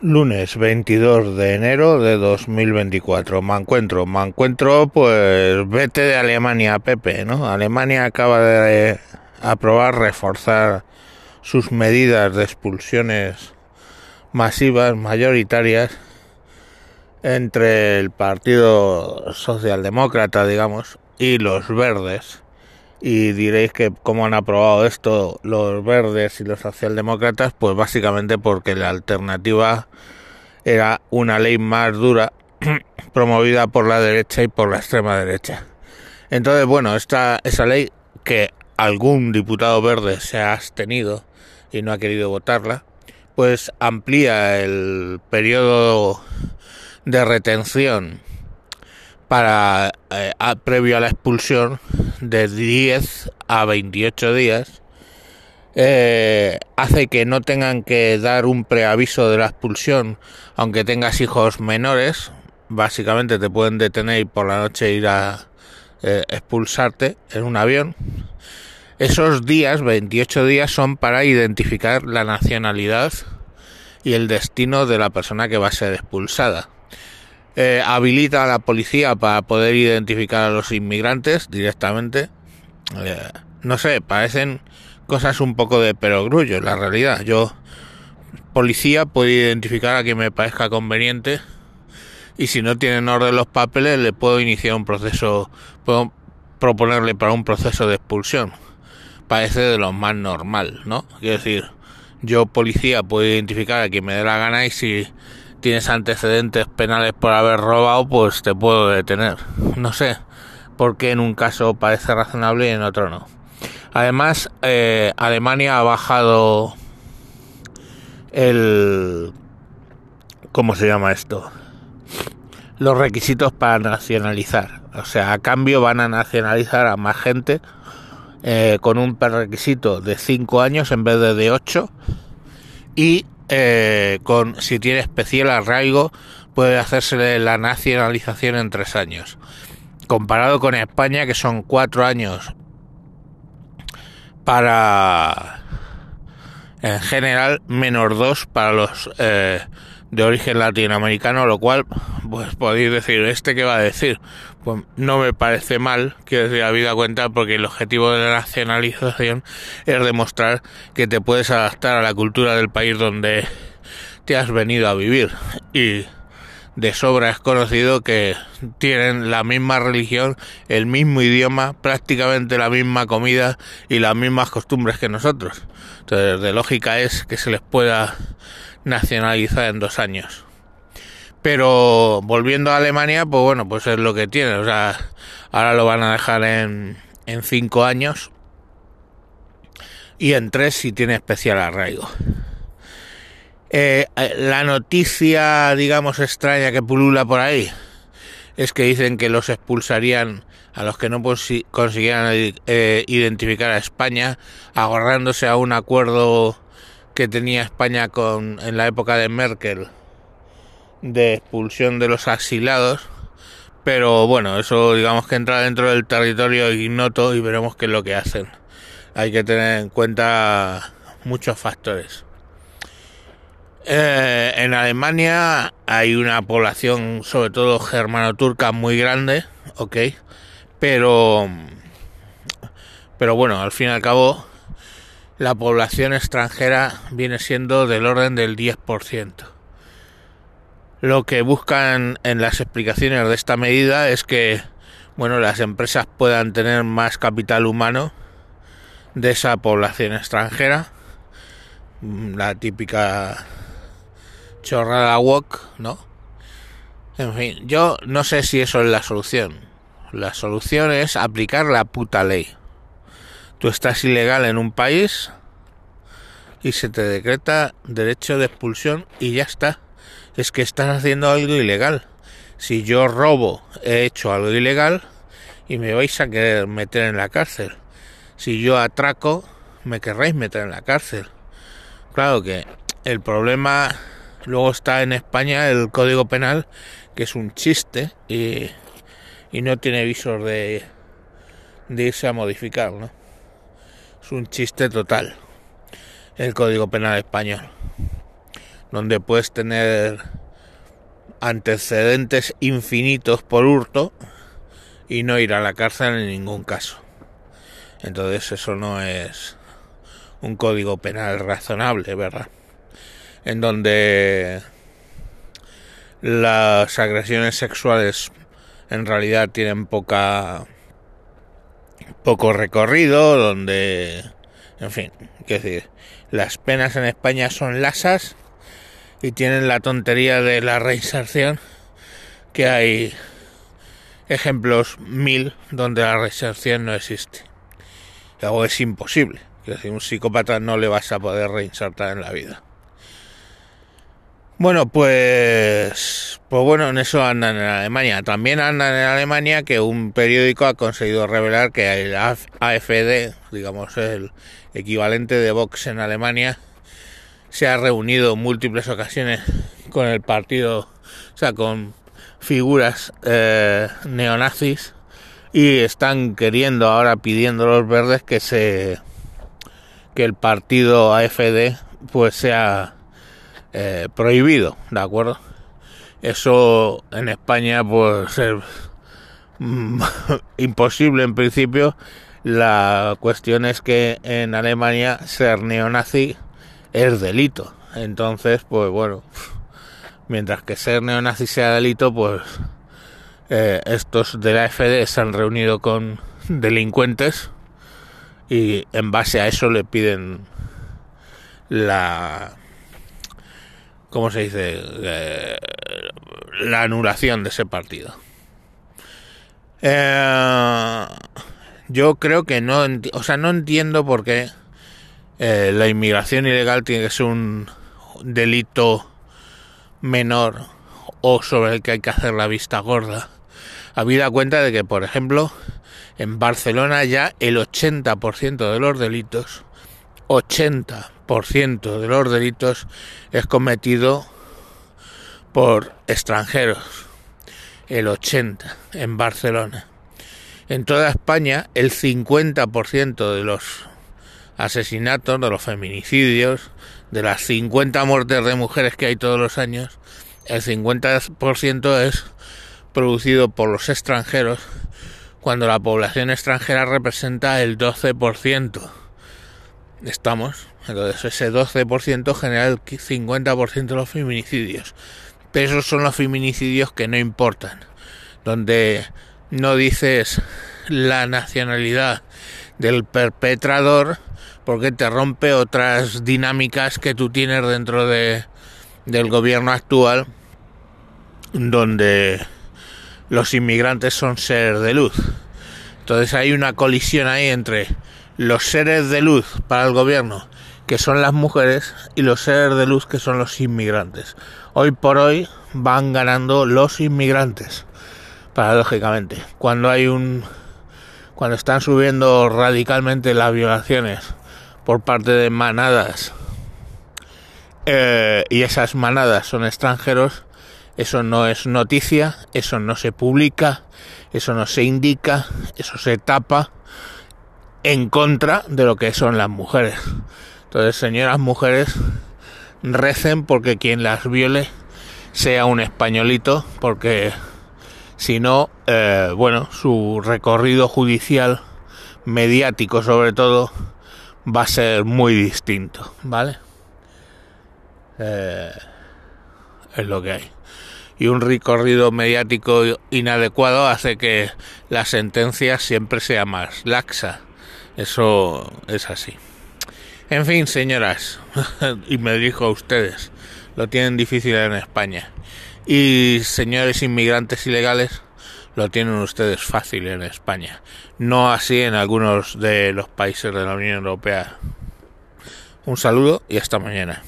Lunes 22 de enero de 2024. Me encuentro, me encuentro, pues vete de Alemania, Pepe, ¿no? Alemania acaba de aprobar reforzar sus medidas de expulsiones masivas, mayoritarias, entre el Partido Socialdemócrata, digamos, y los verdes. Y diréis que cómo han aprobado esto los verdes y los socialdemócratas, pues básicamente porque la alternativa era una ley más dura promovida por la derecha y por la extrema derecha. Entonces, bueno, esta esa ley que algún diputado verde se ha abstenido y no ha querido votarla, pues amplía el periodo de retención para eh, previo a la expulsión de 10 a 28 días eh, hace que no tengan que dar un preaviso de la expulsión. Aunque tengas hijos menores básicamente te pueden detener y por la noche ir a eh, expulsarte en un avión. Esos días 28 días son para identificar la nacionalidad y el destino de la persona que va a ser expulsada eh, habilita a la policía para poder identificar a los inmigrantes directamente. Eh, no sé, parecen cosas un poco de perogrullo, la realidad. Yo, policía, puedo identificar a quien me parezca conveniente y si no tienen orden los papeles le puedo iniciar un proceso, puedo proponerle para un proceso de expulsión. Parece de lo más normal, ¿no? Quiero decir, yo policía puedo identificar a quien me dé la gana y si tienes antecedentes penales por haber robado, pues te puedo detener. No sé por qué en un caso parece razonable y en otro no. Además, eh, Alemania ha bajado el... ¿Cómo se llama esto? Los requisitos para nacionalizar. O sea, a cambio van a nacionalizar a más gente eh, con un requisito de 5 años en vez de de 8 y eh, con si tiene especial arraigo puede hacerse la nacionalización en tres años comparado con España que son cuatro años para en general menos dos para los eh, de origen latinoamericano, lo cual, pues podéis decir, ¿este qué va a decir? Pues no me parece mal, quiero decir, vida cuenta, porque el objetivo de la nacionalización es demostrar que te puedes adaptar a la cultura del país donde te has venido a vivir. Y de sobra es conocido que tienen la misma religión, el mismo idioma, prácticamente la misma comida y las mismas costumbres que nosotros. Entonces, de lógica es que se les pueda nacionalizada en dos años. Pero volviendo a Alemania, pues bueno, pues es lo que tiene. O sea, ahora lo van a dejar en, en cinco años y en tres si tiene especial arraigo. Eh, eh, la noticia, digamos, extraña que pulula por ahí es que dicen que los expulsarían a los que no consiguieran eh, identificar a España, agarrándose a un acuerdo que tenía España con en la época de Merkel de expulsión de los asilados pero bueno eso digamos que entra dentro del territorio ignoto y veremos qué es lo que hacen hay que tener en cuenta muchos factores eh, en Alemania hay una población sobre todo germano-turca muy grande ok pero pero bueno al fin y al cabo la población extranjera viene siendo del orden del 10%. Lo que buscan en las explicaciones de esta medida es que bueno, las empresas puedan tener más capital humano de esa población extranjera. Mm, la típica chorrada walk, ¿no? En fin, yo no sé si eso es la solución. La solución es aplicar la puta ley. Tú estás ilegal en un país y se te decreta derecho de expulsión y ya está. Es que estás haciendo algo ilegal. Si yo robo, he hecho algo ilegal y me vais a querer meter en la cárcel. Si yo atraco, me querréis meter en la cárcel. Claro que el problema luego está en España el Código Penal, que es un chiste y, y no tiene visor de, de irse a modificar, ¿no? un chiste total el Código Penal español. Donde puedes tener antecedentes infinitos por hurto y no ir a la cárcel en ningún caso. Entonces eso no es un código penal razonable, ¿verdad? En donde las agresiones sexuales en realidad tienen poca poco recorrido, donde en fin, es decir, las penas en España son lasas y tienen la tontería de la reinserción, que hay ejemplos mil donde la reinserción no existe. O es imposible. Que si un psicópata no le vas a poder reinsertar en la vida. Bueno, pues, pues bueno, en eso andan en Alemania. También andan en Alemania que un periódico ha conseguido revelar que el AFD, digamos el equivalente de Vox en Alemania, se ha reunido múltiples ocasiones con el partido, o sea, con figuras eh, neonazis y están queriendo ahora pidiendo los verdes que se que el partido AFD pues sea eh, prohibido, ¿de acuerdo? Eso en España pues es imposible en principio. La cuestión es que en Alemania ser neonazi es delito. Entonces, pues bueno, mientras que ser neonazi sea delito, pues eh, estos de la FD se han reunido con delincuentes y en base a eso le piden la ¿cómo se dice? Eh, la anulación de ese partido. Eh, yo creo que no, o sea, no entiendo por qué eh, la inmigración ilegal tiene que ser un delito menor o sobre el que hay que hacer la vista gorda. Habida cuenta de que, por ejemplo, en Barcelona ya el 80% de los delitos, 80% de los delitos es cometido por extranjeros. El 80% en Barcelona. En toda España el 50% de los asesinatos, de los feminicidios, de las 50 muertes de mujeres que hay todos los años, el 50% es producido por los extranjeros, cuando la población extranjera representa el 12%. Estamos, entonces ese 12% genera el 50% de los feminicidios. Pero esos son los feminicidios que no importan, donde no dices la nacionalidad del perpetrador, porque te rompe otras dinámicas que tú tienes dentro de, del gobierno actual, donde los inmigrantes son seres de luz. Entonces hay una colisión ahí entre los seres de luz para el gobierno, que son las mujeres, y los seres de luz, que son los inmigrantes. Hoy por hoy van ganando los inmigrantes, paradójicamente. Cuando hay un cuando están subiendo radicalmente las violaciones por parte de manadas eh, y esas manadas son extranjeros, eso no es noticia, eso no se publica, eso no se indica, eso se tapa en contra de lo que son las mujeres. Entonces, señoras mujeres, recen porque quien las viole sea un españolito, porque si no, eh, bueno, su recorrido judicial, mediático sobre todo, va a ser muy distinto, ¿vale? Eh, es lo que hay. Y un recorrido mediático inadecuado hace que la sentencia siempre sea más laxa. Eso es así. En fin, señoras, y me dirijo a ustedes, lo tienen difícil en España y señores inmigrantes ilegales lo tienen ustedes fácil en España, no así en algunos de los países de la Unión Europea. Un saludo y hasta mañana.